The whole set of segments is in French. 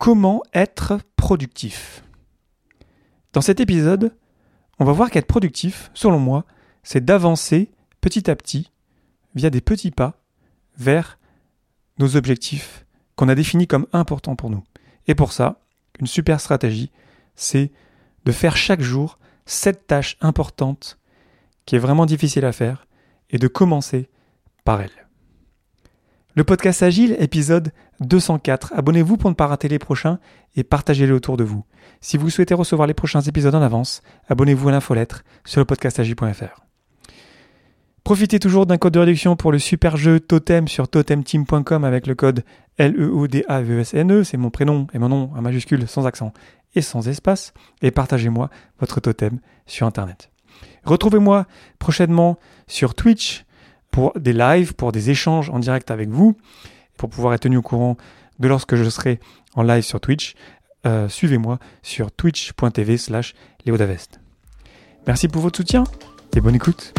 Comment être productif Dans cet épisode, on va voir qu'être productif, selon moi, c'est d'avancer petit à petit, via des petits pas, vers nos objectifs qu'on a définis comme importants pour nous. Et pour ça, une super stratégie, c'est de faire chaque jour cette tâche importante qui est vraiment difficile à faire et de commencer par elle. Le podcast Agile, épisode 204. Abonnez-vous pour ne pas rater les prochains et partagez-les autour de vous. Si vous souhaitez recevoir les prochains épisodes en avance, abonnez-vous à l'infolettre sur le podcastagile.fr. Profitez toujours d'un code de réduction pour le super jeu Totem sur totemteam.com avec le code L-E-O-D-A-V-E-S-N-E. C'est mon prénom et mon nom en majuscule sans accent et sans espace. Et partagez-moi votre totem sur Internet. Retrouvez-moi prochainement sur Twitch pour des lives, pour des échanges en direct avec vous, pour pouvoir être tenu au courant de lorsque je serai en live sur Twitch. Euh, suivez-moi sur twitch.tv slash léodavest. Merci pour votre soutien et bonne écoute.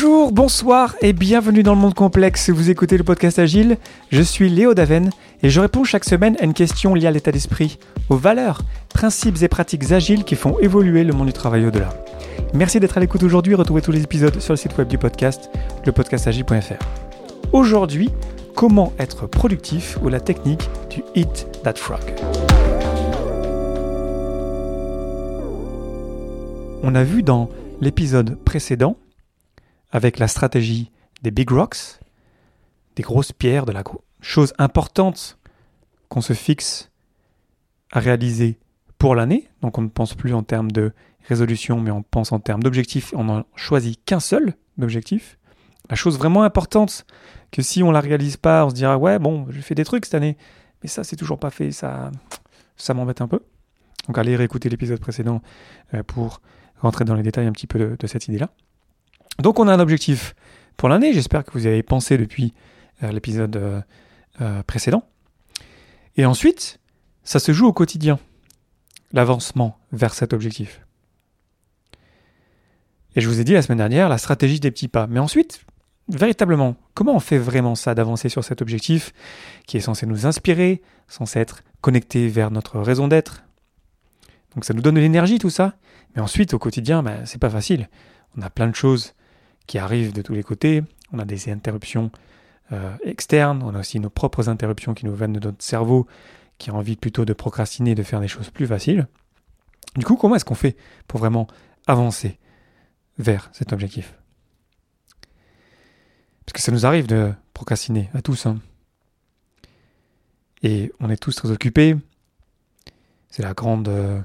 Bonjour, bonsoir et bienvenue dans le monde complexe. Vous écoutez le podcast Agile. Je suis Léo Daven et je réponds chaque semaine à une question liée à l'état d'esprit, aux valeurs, principes et pratiques agiles qui font évoluer le monde du travail au-delà. Merci d'être à l'écoute aujourd'hui. Retrouvez tous les épisodes sur le site web du podcast, lepodcastagile.fr. Aujourd'hui, comment être productif ou la technique du Eat That Frog? On a vu dans l'épisode précédent avec la stratégie des big rocks, des grosses pierres, de la chose importante qu'on se fixe à réaliser pour l'année. Donc on ne pense plus en termes de résolution, mais on pense en termes d'objectifs. On n'en choisit qu'un seul d'objectif. La chose vraiment importante, que si on la réalise pas, on se dira ouais bon, j'ai fait des trucs cette année, mais ça c'est toujours pas fait, ça, ça m'embête un peu. Donc allez réécouter l'épisode précédent euh, pour rentrer dans les détails un petit peu de cette idée-là. Donc on a un objectif pour l'année, j'espère que vous avez pensé depuis euh, l'épisode euh, euh, précédent. Et ensuite, ça se joue au quotidien, l'avancement vers cet objectif. Et je vous ai dit la semaine dernière la stratégie des petits pas. Mais ensuite, véritablement, comment on fait vraiment ça d'avancer sur cet objectif qui est censé nous inspirer, censé être connecté vers notre raison d'être? Donc ça nous donne de l'énergie tout ça. Mais ensuite, au quotidien, ben, c'est pas facile. On a plein de choses qui arrivent de tous les côtés. On a des interruptions euh, externes, on a aussi nos propres interruptions qui nous viennent de notre cerveau, qui a envie plutôt de procrastiner, de faire des choses plus faciles. Du coup, comment est-ce qu'on fait pour vraiment avancer vers cet objectif? Parce que ça nous arrive de procrastiner à tous. Hein. Et on est tous très occupés. C'est la grande euh,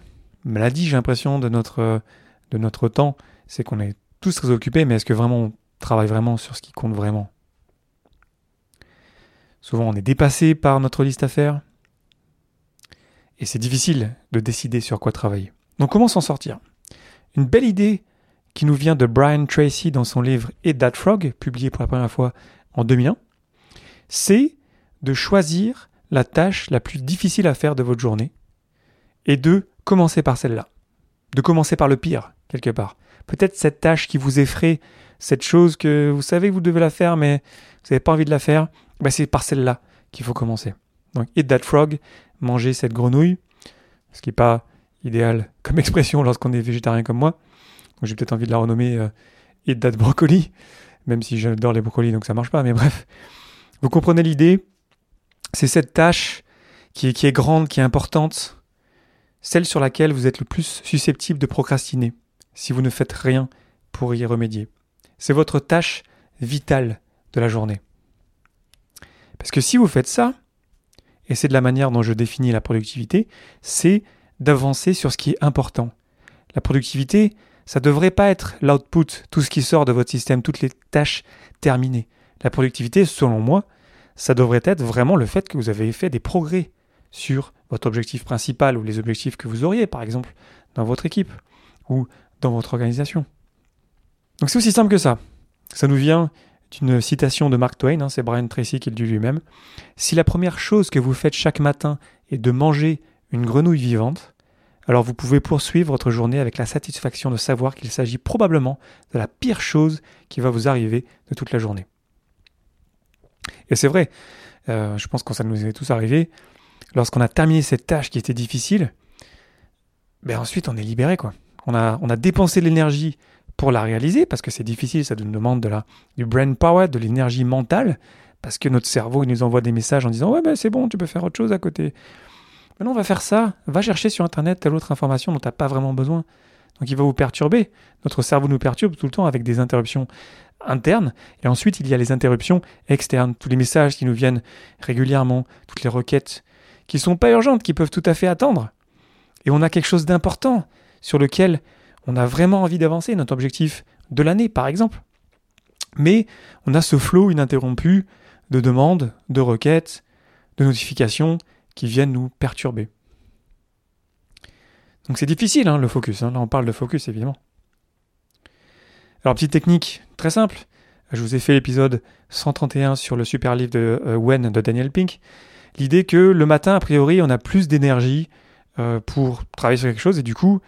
maladie, j'ai l'impression, de notre, de notre temps. C'est qu'on est tous très occupés, mais est-ce que vraiment on travaille vraiment sur ce qui compte vraiment? Souvent on est dépassé par notre liste à faire et c'est difficile de décider sur quoi travailler. Donc comment s'en sortir? Une belle idée qui nous vient de Brian Tracy dans son livre Eat That Frog, publié pour la première fois en 2001, c'est de choisir la tâche la plus difficile à faire de votre journée et de commencer par celle-là. De commencer par le pire, quelque part peut-être cette tâche qui vous effraie, cette chose que vous savez que vous devez la faire, mais vous n'avez pas envie de la faire, bah c'est par celle-là qu'il faut commencer. Donc, eat that frog, manger cette grenouille, ce qui n'est pas idéal comme expression lorsqu'on est végétarien comme moi. J'ai peut-être envie de la renommer euh, eat that brocoli, même si j'adore les brocolis, donc ça marche pas, mais bref. Vous comprenez l'idée? C'est cette tâche qui est grande, qui est importante, celle sur laquelle vous êtes le plus susceptible de procrastiner si vous ne faites rien pour y remédier. C'est votre tâche vitale de la journée. Parce que si vous faites ça, et c'est de la manière dont je définis la productivité, c'est d'avancer sur ce qui est important. La productivité, ça ne devrait pas être l'output, tout ce qui sort de votre système, toutes les tâches terminées. La productivité, selon moi, ça devrait être vraiment le fait que vous avez fait des progrès sur votre objectif principal ou les objectifs que vous auriez, par exemple, dans votre équipe, dans votre organisation. Donc c'est aussi simple que ça. Ça nous vient d'une citation de Mark Twain, hein, c'est Brian Tracy qui le dit lui-même. Si la première chose que vous faites chaque matin est de manger une grenouille vivante, alors vous pouvez poursuivre votre journée avec la satisfaction de savoir qu'il s'agit probablement de la pire chose qui va vous arriver de toute la journée. Et c'est vrai, euh, je pense que ça nous est tous arrivé, lorsqu'on a terminé cette tâche qui était difficile, ben ensuite on est libéré quoi. On a, dépensé l'énergie pour la réaliser parce que c'est difficile, ça nous demande de la, du brain power, de l'énergie mentale, parce que notre cerveau nous envoie des messages en disant ouais ben c'est bon, tu peux faire autre chose à côté. Maintenant on va faire ça, va chercher sur internet telle autre information dont tu n'as pas vraiment besoin. Donc il va vous perturber. Notre cerveau nous perturbe tout le temps avec des interruptions internes. Et ensuite, il y a les interruptions externes, tous les messages qui nous viennent régulièrement, toutes les requêtes qui ne sont pas urgentes, qui peuvent tout à fait attendre. Et on a quelque chose d'important sur lequel on a vraiment envie d'avancer, notre objectif de l'année par exemple. Mais on a ce flot ininterrompu de demandes, de requêtes, de notifications qui viennent nous perturber. Donc c'est difficile hein, le focus, hein. là on parle de focus évidemment. Alors petite technique très simple, je vous ai fait l'épisode 131 sur le super livre de euh, When de Daniel Pink. L'idée que le matin, a priori, on a plus d'énergie euh, pour travailler sur quelque chose et du coup,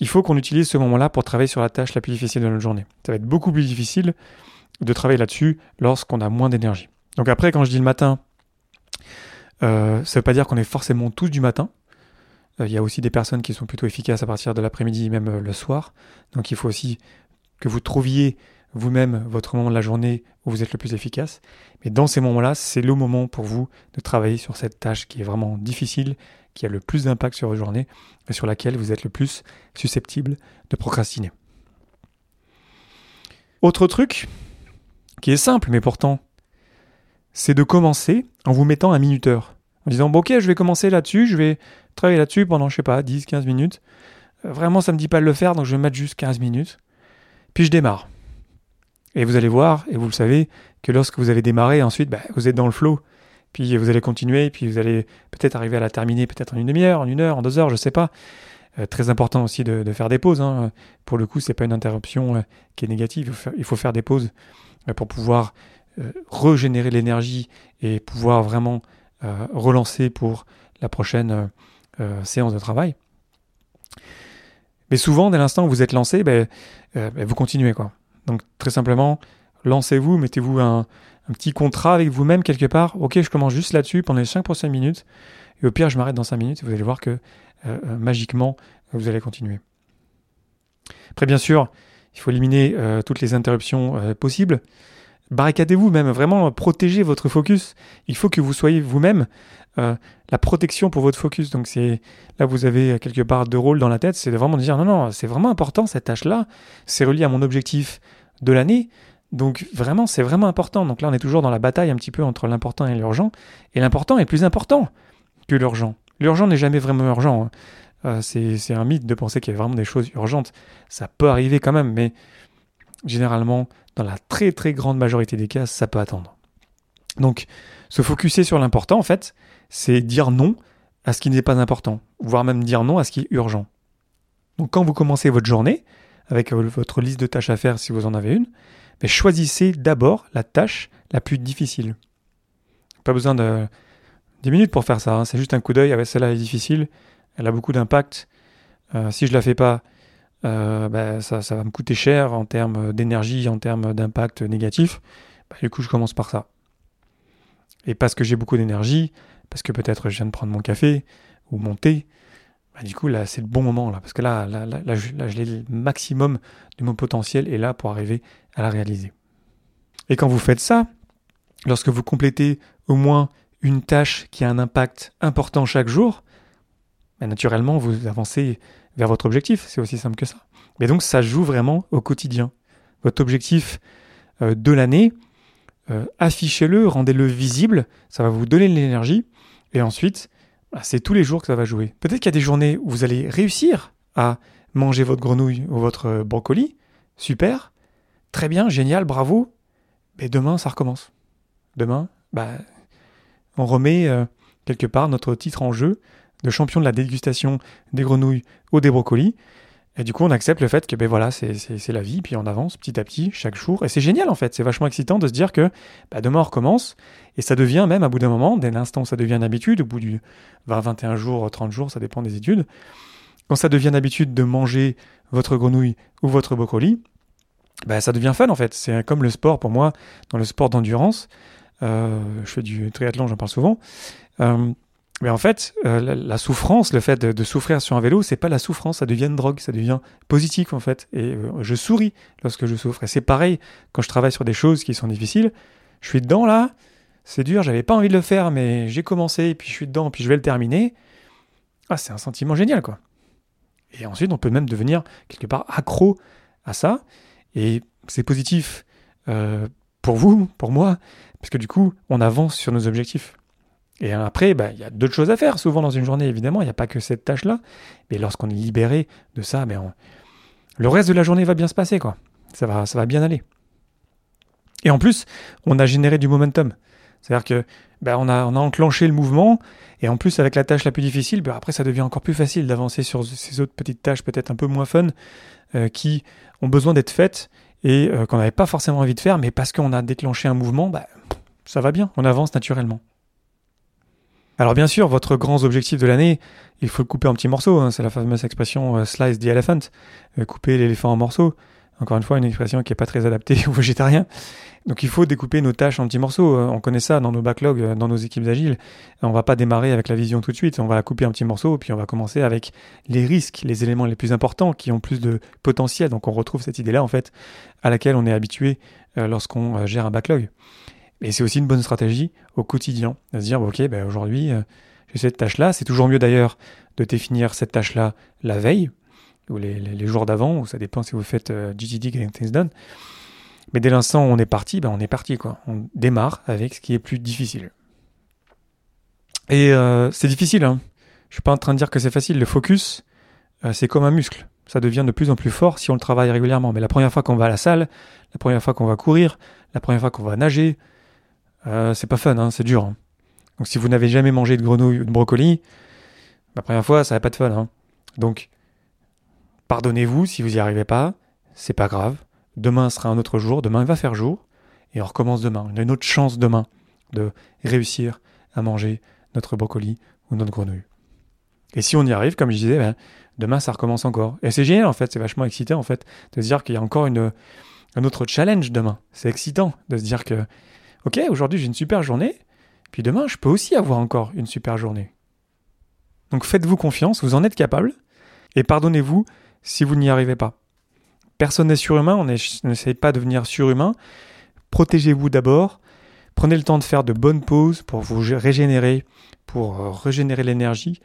il faut qu'on utilise ce moment-là pour travailler sur la tâche la plus difficile de notre journée. Ça va être beaucoup plus difficile de travailler là-dessus lorsqu'on a moins d'énergie. Donc après, quand je dis le matin, euh, ça ne veut pas dire qu'on est forcément tous du matin. Euh, il y a aussi des personnes qui sont plutôt efficaces à partir de l'après-midi, même euh, le soir. Donc il faut aussi que vous trouviez vous-même votre moment de la journée où vous êtes le plus efficace. Mais dans ces moments-là, c'est le moment pour vous de travailler sur cette tâche qui est vraiment difficile, qui a le plus d'impact sur votre journée et sur laquelle vous êtes le plus susceptible de procrastiner. Autre truc qui est simple mais pourtant, c'est de commencer en vous mettant un minuteur. En disant, bon, ok, je vais commencer là-dessus, je vais travailler là-dessus pendant, je sais pas, 10, 15 minutes. Euh, vraiment, ça me dit pas de le faire, donc je vais mettre juste 15 minutes. Puis je démarre. Et vous allez voir, et vous le savez, que lorsque vous avez démarré, ensuite, bah, vous êtes dans le flow. Puis vous allez continuer, puis vous allez peut-être arriver à la terminer, peut-être en une demi-heure, en une heure, en deux heures, je sais pas. Euh, très important aussi de, faire des pauses. Hein. Pour le coup, c'est pas une interruption euh, qui est négative. Il faut faire, des pauses pour pouvoir régénérer l'énergie et pouvoir vraiment relancer pour la prochaine euh, séance de travail. Mais souvent, dès l'instant où vous êtes lancé, ben, euh, ben, vous continuez. quoi. Donc très simplement, lancez-vous, mettez-vous un, petit contrat avec vous-même quelque part. Ok, je commence juste là-dessus pendant les 5 prochaines minutes. Et au pire, je m'arrête dans 5 minutes. Vous allez voir que euh, magiquement, vous allez continuer. Après, bien sûr, il faut éliminer toutes les interruptions possibles. Barricadez-vous même, vraiment protégez votre focus. Il faut que vous soyez vous-même euh, la protection pour votre focus. Donc c'est là vous avez quelque part deux rôles dans la tête, c'est de vraiment dire non non, c'est vraiment important cette tâche-là, c'est relié à mon objectif de l'année. Donc vraiment c'est vraiment important. Donc là on est toujours dans la bataille un petit peu entre l'important et l'urgent. Et l'important est plus important que l'urgent. L'urgent n'est jamais vraiment urgent. Hein. Euh, c'est un mythe de penser qu'il y a vraiment des choses urgentes. Ça peut arriver quand même, mais généralement, dans la très très grande majorité des cas, ça peut attendre. Donc, se focuser sur l'important, en fait, c'est dire non à ce qui n'est pas important, voire même dire non à ce qui est urgent. Donc quand vous commencez votre journée, avec euh, votre liste de tâches à faire si vous en avez une, ben, choisissez d'abord la tâche la plus difficile. Pas besoin de 10 minutes pour faire ça, hein. c'est juste un coup d'œil, ah celle-là est difficile, elle a beaucoup d'impact, euh, si je la fais pas, euh, ben, ça, va me coûter cher en termes d'énergie, en termes d'impact négatif, ben, du coup je commence par ça. Et parce que j'ai beaucoup d'énergie, parce que peut-être je viens de prendre mon café ou mon thé, bah, du coup là c'est le bon moment là, parce que là, là, là, le maximum de mon potentiel est là pour arriver à la réaliser. Et quand vous faites ça, lorsque vous complétez au moins une tâche qui a un impact important chaque jour, bah, naturellement vous avancez vers votre objectif, c'est aussi simple que ça. Mais donc ça joue vraiment au quotidien. Votre objectif euh, de l'année, euh, affichez-le, rendez-le visible, ça va vous donner de l'énergie, et ensuite, c'est tous les jours que ça va jouer. Peut-être qu'il y a des journées où vous allez réussir à manger votre grenouille ou votre euh, brocoli, super, très bien, génial, bravo, mais demain, ça recommence. Demain, bah, on remet euh, quelque part notre titre en jeu de champion de la dégustation des grenouilles ou des brocolis, et du coup, on accepte le fait que ben voilà, c'est la vie, puis on avance petit à petit, chaque jour. Et c'est génial en fait, c'est vachement excitant de se dire que bah, demain on recommence, et ça devient même à bout d'un moment, dès l'instant où ça devient une habitude, au bout du 20, 21 jours, 30 jours, ça dépend des études, quand ça devient d'habitude de manger votre grenouille ou votre brocoli, bah, ça devient fun en fait. C'est comme le sport pour moi, dans le sport d'endurance. Euh, je fais du triathlon, j'en parle souvent. Euh, mais en fait, euh, la, souffrance, le fait de, souffrir sur un vélo, c'est pas la souffrance, ça devient une drogue, ça devient positif en fait. Et je souris lorsque je souffre. Et c'est pareil quand je travaille sur des choses qui sont difficiles. Je suis dedans là, c'est dur, j'avais pas envie de le faire, mais j'ai commencé, puis je suis dedans, puis je vais le terminer. Ah, c'est un sentiment génial quoi. Et ensuite, on peut même devenir quelque part accro à ça. Et c'est positif euh, pour vous, pour moi, parce que du coup, on avance sur nos objectifs. Et après, bah, il y a d'autres choses à faire souvent dans une journée, évidemment. Il n'y a pas que cette tâche-là. Mais lorsqu'on est libéré de ça, ben le reste de la journée va bien se passer. quoi. Ça va, ça va bien aller. Et en plus, on a généré du momentum. C'est-à-dire que ben, on, a, on a enclenché le mouvement, et en plus, avec la tâche la plus difficile, ben, après, ça devient encore plus facile d'avancer sur ces autres petites tâches peut-être un peu moins fun, euh, qui ont besoin d'être faites et euh, qu'on n'avait pas forcément envie de faire, mais parce qu'on a déclenché un mouvement, bah, ça va bien, on avance naturellement. Alors bien sûr, votre grand objectif de l'année, il faut le couper en petits morceaux, hein, c'est la fameuse expression euh, slice the elephant, couper l'éléphant en morceaux. Encore une fois, une expression qui n'est pas très adaptée aux végétariens. Donc il faut découper nos tâches en petits morceaux. Euh, on connaît ça dans nos backlogs, euh, dans nos équipes agiles. On va pas démarrer avec la vision tout de suite. On va la couper en petits morceaux, puis on va commencer avec les risques, les éléments les plus importants qui ont plus de potentiel. Donc on retrouve cette idée-là en fait, à laquelle on est habitué euh, lorsqu'on gère un backlog. Et c'est aussi une bonne stratégie au quotidien, de se dire ok, ben aujourd'hui j'ai cette tâche-là. C'est toujours mieux d'ailleurs de définir cette tâche-là la veille ou les, jours d'avant, ou ça dépend si vous faites GTD Getting Things Done. Mais dès l'instant où on est parti, ben on est parti quoi. On démarre avec ce qui est plus difficile. Et euh, c'est difficile. Hein. Je suis pas en train de dire que c'est facile. Le focus, euh, c'est comme un muscle. Ça devient de plus en plus fort si on le travaille régulièrement. Mais la première fois qu'on va à la salle, la première fois qu'on va courir, la première fois qu'on va nager, euh, c'est pas fun, hein, c'est dur. Hein. Donc si vous n'avez jamais mangé de grenouille ou de brocoli, la première fois, ça va pas de fun. Hein. Donc, pardonnez-vous si vous n'y arrivez pas, c'est pas grave. Demain sera un autre jour, demain il va faire jour, et on recommence demain. On a une autre chance demain de réussir à manger notre brocoli ou notre grenouille. Et si on y arrive, comme je disais, ben, demain ça recommence encore. Et c'est génial en fait, c'est vachement excitant en fait de se dire qu'il y a encore une, un autre challenge demain. C'est excitant de se dire que, ok, aujourd'hui j'ai une super journée, puis demain je peux aussi avoir encore une super journée. Donc faites-vous confiance, vous en êtes capable, et pardonnez-vous si vous n'y arrivez pas. Personne n'est surhumain, on n'essaye pas de devenir surhumain. Protégez-vous d'abord. Prenez le temps de faire de bonnes pauses pour vous régénérer, pour euh, régénérer l'énergie.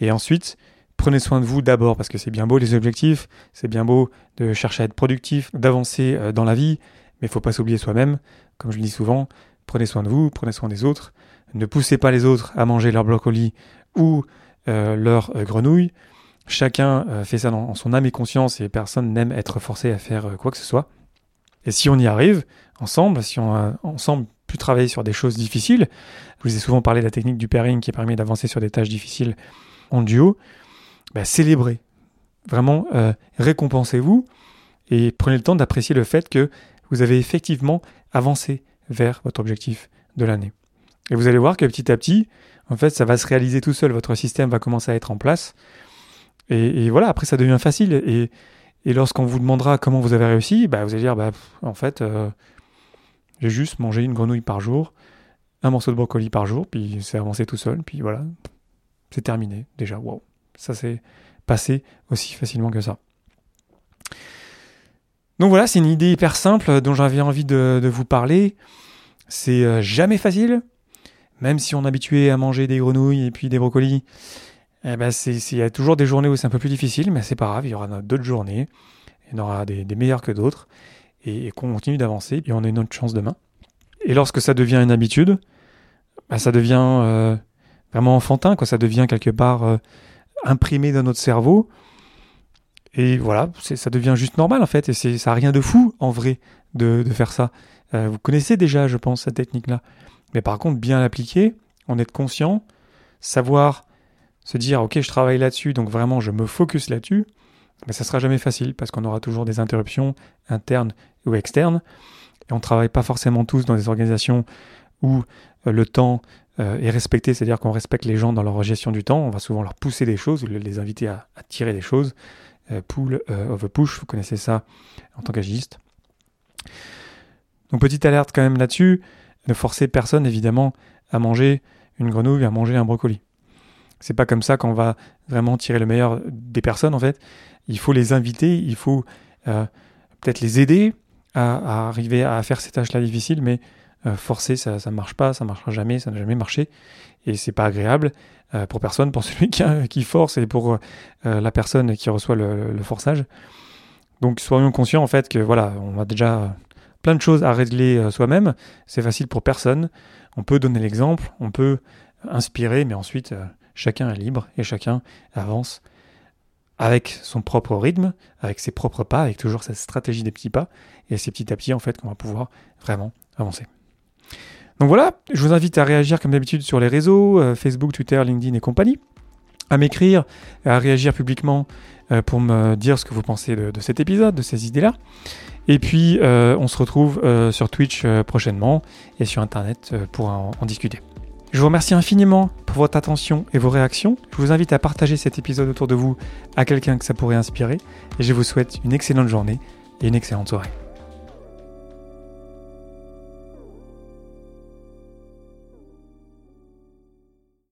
Et ensuite, prenez soin de vous d'abord, parce que c'est bien beau les objectifs, c'est bien beau de chercher à être productif, d'avancer euh, dans la vie, mais il ne faut pas s'oublier soi-même. Comme je le dis souvent, prenez soin de vous, prenez soin des autres. Ne poussez pas les autres à manger leur brocoli ou euh, leur grenouille. Chacun euh, fait ça dans son âme et conscience et personne n'aime être forcé à faire euh, quoi que ce soit. Et si on y arrive, ensemble, si on a ensemble pu travailler sur des choses difficiles, je vous ai souvent parlé de la technique du pairing qui permet d'avancer sur des tâches difficiles en duo, bah, célébrez. Vraiment, euh, récompensez-vous et prenez le temps d'apprécier le fait que vous avez effectivement avancé vers votre objectif de l'année. Et vous allez voir que petit à petit, en fait, ça va se réaliser tout seul. Votre système va commencer à être en place. Et, voilà, après ça devient facile. Et, lorsqu'on vous demandera comment vous avez réussi, bah, vous allez dire, bah, en fait, euh, j'ai juste mangé une grenouille par jour, un morceau de brocoli par jour, puis c'est avancé tout seul, puis voilà, c'est terminé déjà. Wow, ça s'est passé aussi facilement que ça. Donc voilà, c'est une idée hyper simple dont j'avais envie de, vous parler. C'est euh, jamais facile, même si on est habitué à manger des grenouilles et puis des brocolis eh ben il y a toujours des journées où c'est un peu plus difficile, mais c'est pas grave, il y aura d'autres journées, il y en aura des, meilleures que d'autres, et, qu'on continue d'avancer, et on a une autre chance demain. Et lorsque ça devient une habitude, bah, ça devient euh, vraiment enfantin, quoi. ça devient quelque part euh, imprimé dans notre cerveau, et voilà, ça devient juste normal en fait, et ça n'a rien de fou en vrai de, faire ça. Euh, vous connaissez déjà, je pense, cette technique-là. Mais par contre, bien l'appliquer, en être conscient, savoir se dire ok je travaille là-dessus, donc vraiment je me focus là-dessus, mais ça sera jamais facile parce qu'on aura toujours des interruptions internes ou externes. Et on ne travaille pas forcément tous dans des organisations où euh, le temps euh, et respecter, c'est-à-dire qu'on respecte les gens dans leur gestion du temps. On va souvent leur pousser des choses, les inviter à, tirer des choses. Euh, pull of a push, vous connaissez ça en tant qu'agiste. Donc petite alerte quand même là-dessus, ne forcer personne évidemment à manger une grenouille, à manger un brocoli. C'est pas comme ça qu'on va vraiment tirer le meilleur des personnes en fait. Il faut les inviter, il faut euh, peut-être les aider à, arriver à faire ces tâches-là difficiles, mais euh, forcer ça ne marche pas, ça marchera jamais, ça n'a jamais marché et c'est pas agréable euh, pour personne, pour celui qui, force et pour la personne qui reçoit le, forçage. Donc soyons conscients en fait que voilà, on a déjà plein de choses à régler soi-même. C'est facile pour personne. On peut donner l'exemple, on peut inspirer, mais ensuite chacun est libre et chacun avance avec son propre rythme, avec ses propres pas, avec toujours cette stratégie des petits pas, et c'est petit à petit en fait qu'on va pouvoir vraiment avancer. Donc voilà, je vous invite à réagir comme d'habitude sur les réseaux, euh, Facebook, Twitter, LinkedIn et compagnie, à m'écrire, à réagir publiquement euh, pour me dire ce que vous pensez de, cet épisode, de ces idées-là. Et puis euh, on se retrouve sur Twitch prochainement et sur Internet pour en discuter. Je vous remercie infiniment pour votre attention et vos réactions. Je vous invite à partager cet épisode autour de vous à quelqu'un que ça pourrait inspirer. Et je vous souhaite une excellente journée et une excellente soirée.